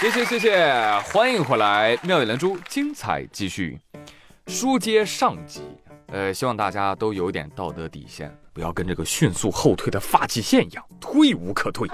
谢谢谢谢，欢迎回来，妙语连珠，精彩继续。书接上集，呃，希望大家都有一点道德底线，不要跟这个迅速后退的发际线一样，退无可退。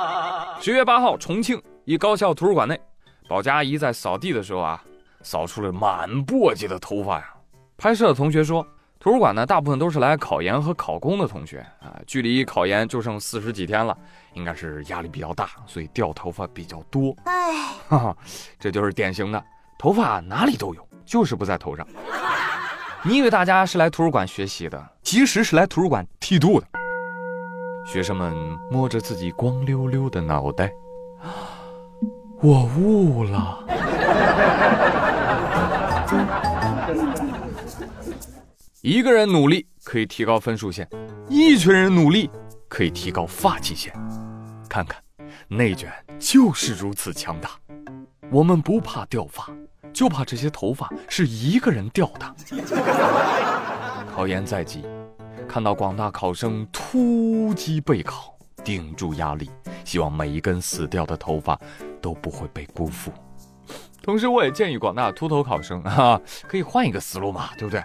十月八号，重庆一高校图书馆内，保洁阿姨在扫地的时候啊，扫出了满簸箕的头发呀。拍摄的同学说，图书馆呢，大部分都是来考研和考公的同学啊，距离考研就剩四十几天了，应该是压力比较大，所以掉头发比较多。哎，哈哈，这就是典型的头发哪里都有。就是不在头上。你以为大家是来图书馆学习的，其实是来图书馆剃度的。学生们摸着自己光溜溜的脑袋，我悟了。一个人努力可以提高分数线，一群人努力可以提高发际线。看看，内卷就是如此强大。我们不怕掉发。就怕这些头发是一个人掉的。考研在即，看到广大考生突击备考，顶住压力，希望每一根死掉的头发都不会被辜负。同时，我也建议广大秃头考生啊，可以换一个思路嘛，对不对？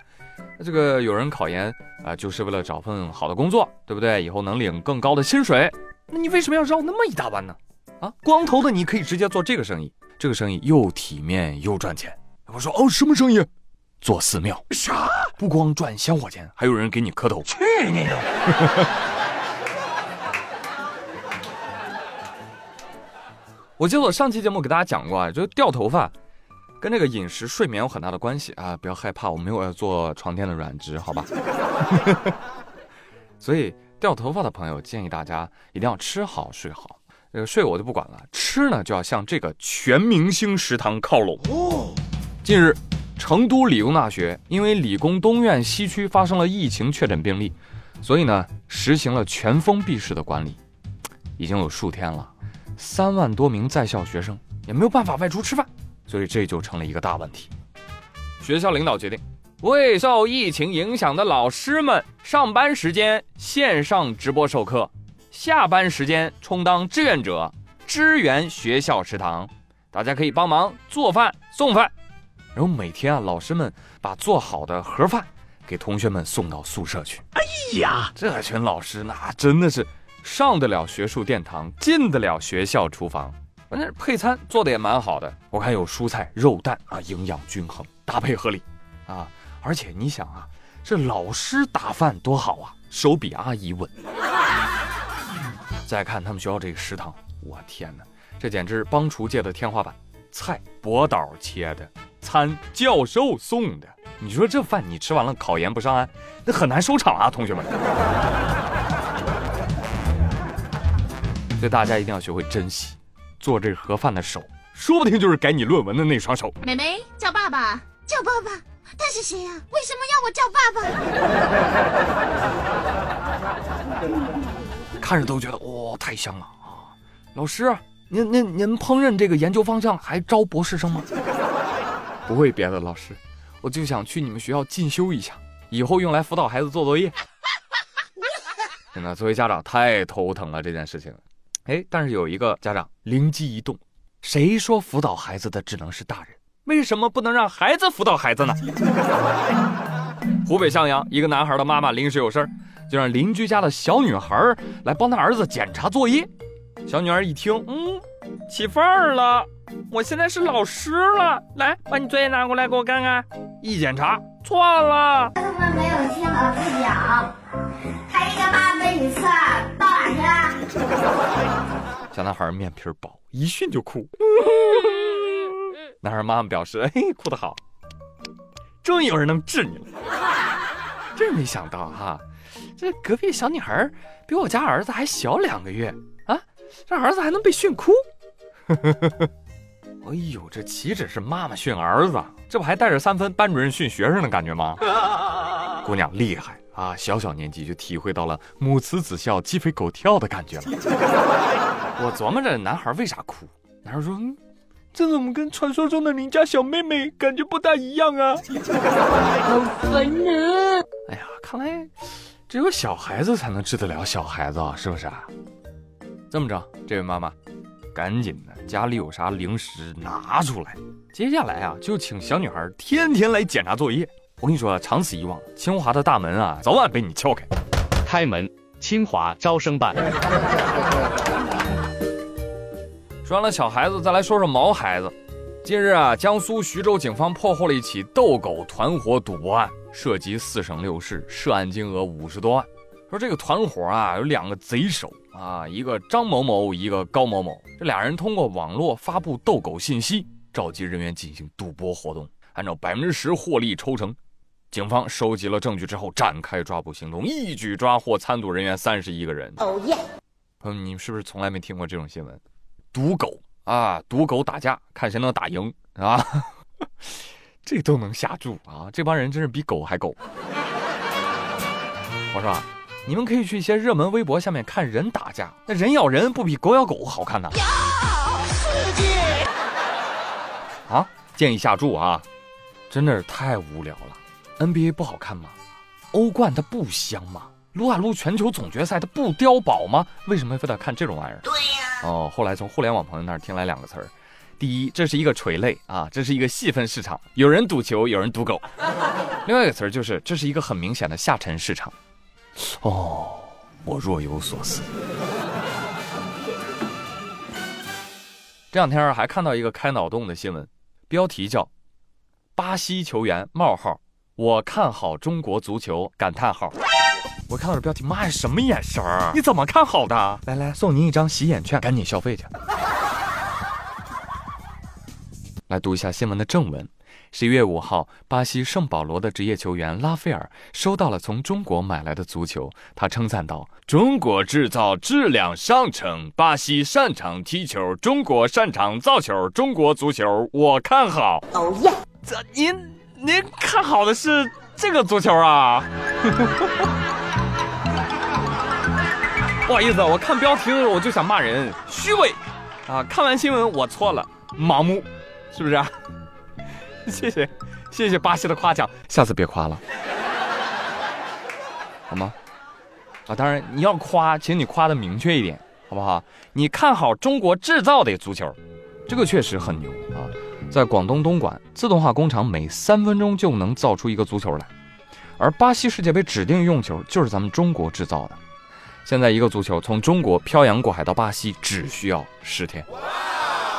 这个有人考研啊，就是为了找份好的工作，对不对？以后能领更高的薪水，那你为什么要绕那么一大弯呢？啊，光头的你可以直接做这个生意。这个生意又体面又赚钱。我说哦，什么生意？做寺庙。啥？不光赚香火钱，还有人给你磕头。去你的！我记得我上期节目给大家讲过啊，就是掉头发跟这个饮食睡眠有很大的关系啊，不要害怕，我没有要做床垫的软植，好吧？所以掉头发的朋友建议大家一定要吃好睡好。这个睡我就不管了，吃呢就要向这个全明星食堂靠拢。哦近日，成都理工大学因为理工东院西区发生了疫情确诊病例，所以呢实行了全封闭式的管理，已经有数天了，三万多名在校学生也没有办法外出吃饭，所以这就成了一个大问题。学校领导决定，未受疫情影响的老师们上班时间线上直播授课。下班时间充当志愿者，支援学校食堂，大家可以帮忙做饭送饭，然后每天啊，老师们把做好的盒饭给同学们送到宿舍去。哎呀，这群老师那真的是上得了学术殿堂，进得了学校厨房，关键是配餐做的也蛮好的，我看有蔬菜、肉蛋啊，营养均衡，搭配合理啊。而且你想啊，这老师打饭多好啊，手比阿姨稳。再看他们学校这个食堂，我天哪，这简直是帮厨界的天花板！菜博导切的，餐教授送的，你说这饭你吃完了，考研不上岸，那很难收场啊，同学们。所以大家一定要学会珍惜做这盒饭的手，说不定就是改你论文的那双手。妹妹叫爸爸，叫爸爸，他是谁呀？为什么要我叫爸爸？看着都觉得哇，太香了啊！老师，您您您烹饪这个研究方向还招博士生吗？不会别的，老师，我就想去你们学校进修一下，以后用来辅导孩子做作业。真的，作为家长太头疼了这件事情。哎，但是有一个家长灵机一动，谁说辅导孩子的只能是大人？为什么不能让孩子辅导孩子呢？湖北襄阳一个男孩的妈妈临时有事儿，就让邻居家的小女孩来帮他儿子检查作业。小女儿一听，嗯，起范儿了，我现在是老师了，来，把你作业拿过来给我看看。一检查，错了。他们没有听老师讲，还一个八美女测到哪去了？小男孩面皮薄，一训就哭。男孩妈妈表示，哎，哭得好。终于有人能治你了，真是没想到哈！这隔壁小女孩比我家儿子还小两个月啊，这儿子还能被训哭？哎呦，这岂止是妈妈训儿子，这不还带着三分班主任训学生的感觉吗？姑娘厉害啊，小小年纪就体会到了母慈子孝、鸡飞狗跳的感觉了。我琢磨着男孩为啥哭，男孩说。这怎么跟传说中的邻家小妹妹感觉不大一样啊？好烦呢！哎呀，看来只有小孩子才能治得了小孩子啊，是不是啊？这么着，这位妈妈，赶紧的，家里有啥零食拿出来。接下来啊，就请小女孩天天来检查作业。我跟你说，长此以往，清华的大门啊，早晚被你撬开。开门，清华招生办。说完了小孩子，再来说说毛孩子。近日啊，江苏徐州警方破获了一起斗狗团伙赌博案，涉及四省六市，涉案金额五十多万。说这个团伙啊，有两个贼手啊，一个张某某，一个高某某。这俩人通过网络发布斗狗信息，召集人员进行赌博活动，按照百分之十获利抽成。警方收集了证据之后，展开抓捕行动，一举抓获参赌人员三十一个人。哦耶！朋友们，你们是不是从来没听过这种新闻？赌狗。啊，赌狗打架，看谁能打赢啊！这都能下注啊！这帮人真是比狗还狗。我说，你们可以去一些热门微博下面看人打架，那人咬人不比狗咬狗好看呐？啊，建议下注啊！真的是太无聊了。NBA 不好看吗？欧冠它不香吗？撸啊撸全球总决赛它不碉堡吗？为什么非得看这种玩意儿？对呀。哦，后来从互联网朋友那儿听来两个词儿，第一，这是一个垂类啊，这是一个细分市场，有人赌球，有人赌狗；另外一个词儿就是，这是一个很明显的下沉市场。哦，我若有所思。这两天还看到一个开脑洞的新闻，标题叫“巴西球员冒号我看好中国足球感叹号”。我看到这标题，妈呀，什么眼神儿？你怎么看好的？来来，送您一张洗眼券，赶紧消费去。来读一下新闻的正文：十一月五号，巴西圣保罗的职业球员拉斐尔收到了从中国买来的足球，他称赞道：“中国制造，质量上乘。巴西擅长踢球，中国擅长造球。中国足球，我看好。”哦耶！这您您看好的是这个足球啊？不好意思，我看标题的时候我就想骂人，虚伪啊！看完新闻我错了，盲目，是不是啊？谢谢，谢谢巴西的夸奖，下次别夸了，好吗？啊，当然你要夸，请你夸的明确一点，好不好？你看好中国制造的足球，这个确实很牛！在广东东莞，自动化工厂每三分钟就能造出一个足球来，而巴西世界杯指定用球就是咱们中国制造的。现在一个足球从中国漂洋过海到巴西只需要十天，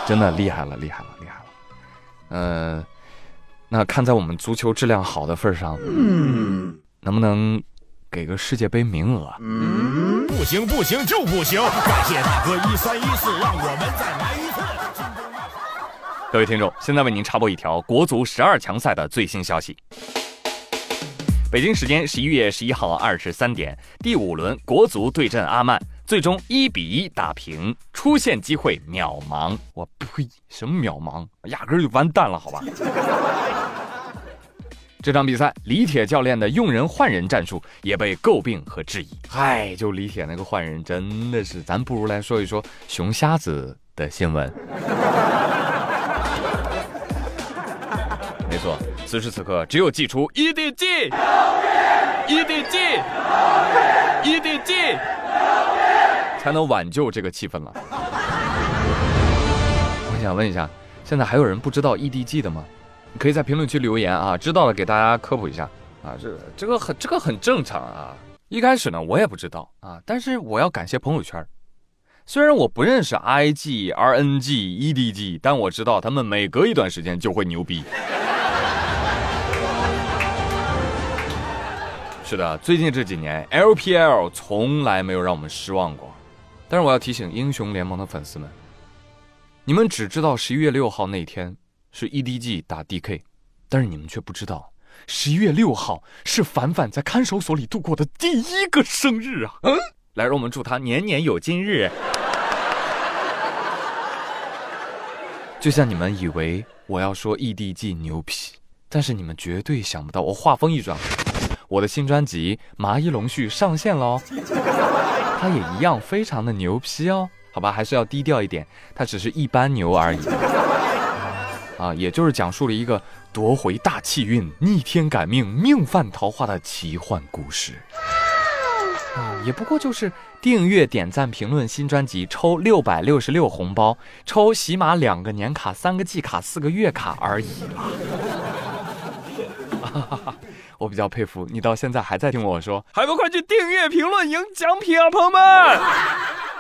真的厉害了，厉害了，厉害了。呃，那看在我们足球质量好的份上，嗯，能不能给个世界杯名额？嗯，不行不行就不行！感谢大哥一三一四，让我们再来一次。各位听众，现在为您插播一条国足十二强赛的最新消息。北京时间十一月十一号二十三点，第五轮国足对阵阿曼，最终一比一打平，出线机会渺茫。我呸，什么渺茫？压根就完蛋了，好吧？这场比赛，李铁教练的用人换人战术也被诟病和质疑。嗨，就李铁那个换人，真的是，咱不如来说一说熊瞎子的新闻。没错。此时此刻，只有祭出 EDG，EDG，EDG，才能挽救这个气氛了。我想问一下，现在还有人不知道 EDG 的吗？你可以在评论区留言啊，知道了给大家科普一下啊。这这个很这个很正常啊。一开始呢，我也不知道啊，但是我要感谢朋友圈。虽然我不认识 IG、RNG、EDG，但我知道他们每隔一段时间就会牛逼。是的，最近这几年 LPL 从来没有让我们失望过。但是我要提醒英雄联盟的粉丝们，你们只知道十一月六号那天是 EDG 打 DK，但是你们却不知道十一月六号是凡凡在看守所里度过的第一个生日啊！嗯，来，让我们祝他年年有今日。就像你们以为我要说 EDG 牛皮，但是你们绝对想不到，我话锋一转。我的新专辑《麻衣龙絮》上线喽，它也一样非常的牛批哦，好吧，还是要低调一点，它只是一般牛而已。啊，也就是讲述了一个夺回大气运、逆天改命、命犯桃花的奇幻故事。啊，也不过就是订阅、点赞、评论新专辑，抽六百六十六红包，抽喜马两个年卡、三个季卡、四个月卡而已啦。我比较佩服你，到现在还在听我说，还不快去订阅、评论、赢奖品啊，朋友们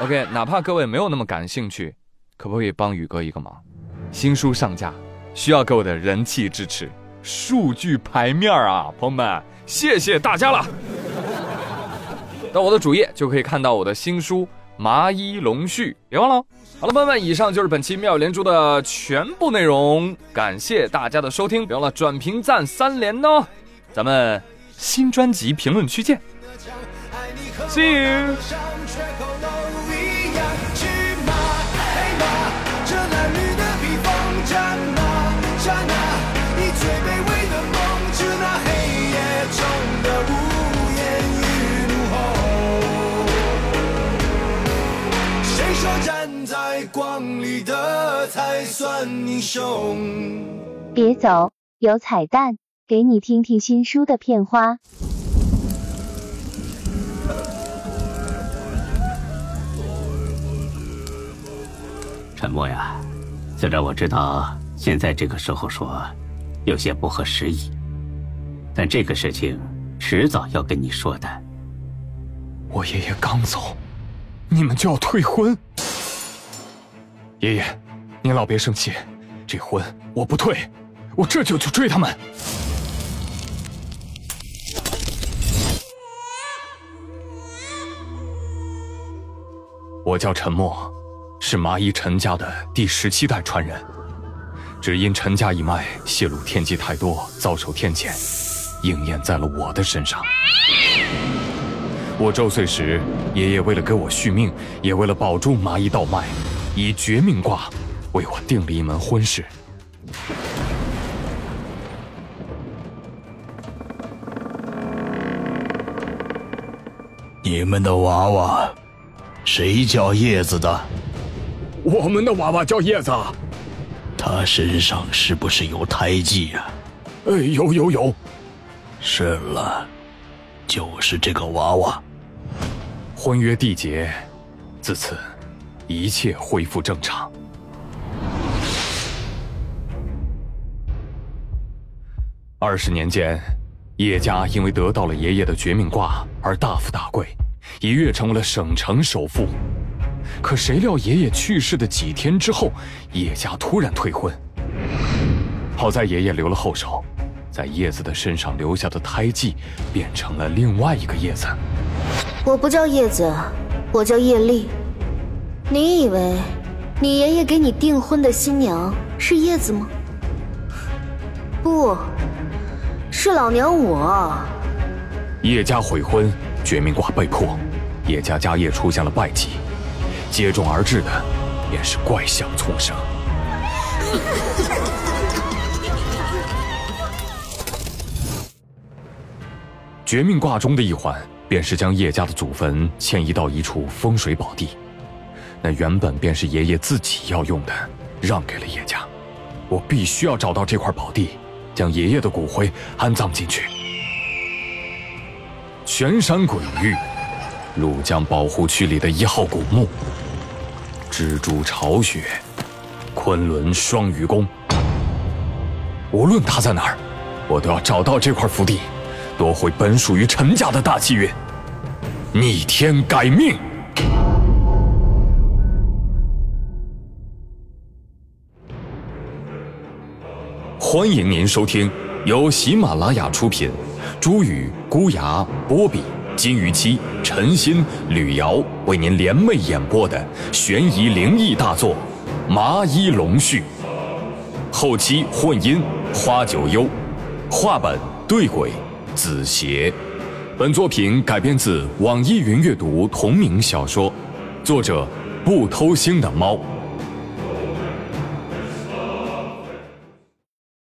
！OK，哪怕各位没有那么感兴趣，可不可以帮宇哥一个忙？新书上架，需要各位的人气支持，数据牌面啊，朋友们，谢谢大家了。到我的主页就可以看到我的新书《麻衣龙絮》，别忘了。好了，朋友们，以上就是本期妙连珠的全部内容，感谢大家的收听，别忘了转评赞三连哦。咱们新专辑评论区见，See you。光里的才算英雄。别走，有彩蛋，给你听听新书的片花。沉默呀，虽然我知道现在这个时候说有些不合时宜，但这个事情迟早要跟你说的。我爷爷刚走，你们就要退婚。爷爷，您老别生气，这婚我不退，我这就去追他们。我叫陈默，是麻衣陈家的第十七代传人，只因陈家一脉泄露天机太多，遭受天谴，应验在了我的身上。我周岁时，爷爷为了给我续命，也为了保住麻衣道脉。以绝命卦为我定了一门婚事。你们的娃娃，谁叫叶子的？我们的娃娃叫叶子。他身上是不是有胎记呀？哎，有有有。是了，就是这个娃娃。婚约缔结，自此。一切恢复正常。二十年间，叶家因为得到了爷爷的绝命卦而大富大贵，一跃成为了省城首富。可谁料爷爷去世的几天之后，叶家突然退婚。好在爷爷留了后手，在叶子的身上留下的胎记变成了另外一个叶子。我不叫叶子，我叫叶丽。你以为你爷爷给你订婚的新娘是叶子吗？不是老娘我。叶家悔婚，绝命卦被破，叶家家业出现了败绩，接踵而至的便是怪象丛生。绝命卦中的一环，便是将叶家的祖坟迁移到一处风水宝地。那原本便是爷爷自己要用的，让给了叶家。我必须要找到这块宝地，将爷爷的骨灰安葬进去。玄山鬼域，庐江保护区里的一号古墓，蜘蛛巢穴，昆仑双鱼宫。无论他在哪儿，我都要找到这块福地，夺回本属于陈家的大气运，逆天改命。欢迎您收听由喜马拉雅出品，朱宇、孤牙、波比、金鱼期、陈鑫、吕瑶为您联袂演播的悬疑灵异大作《麻衣龙絮》，后期混音花九幽，画本对鬼子邪。本作品改编自网易云阅读同名小说，作者不偷腥的猫。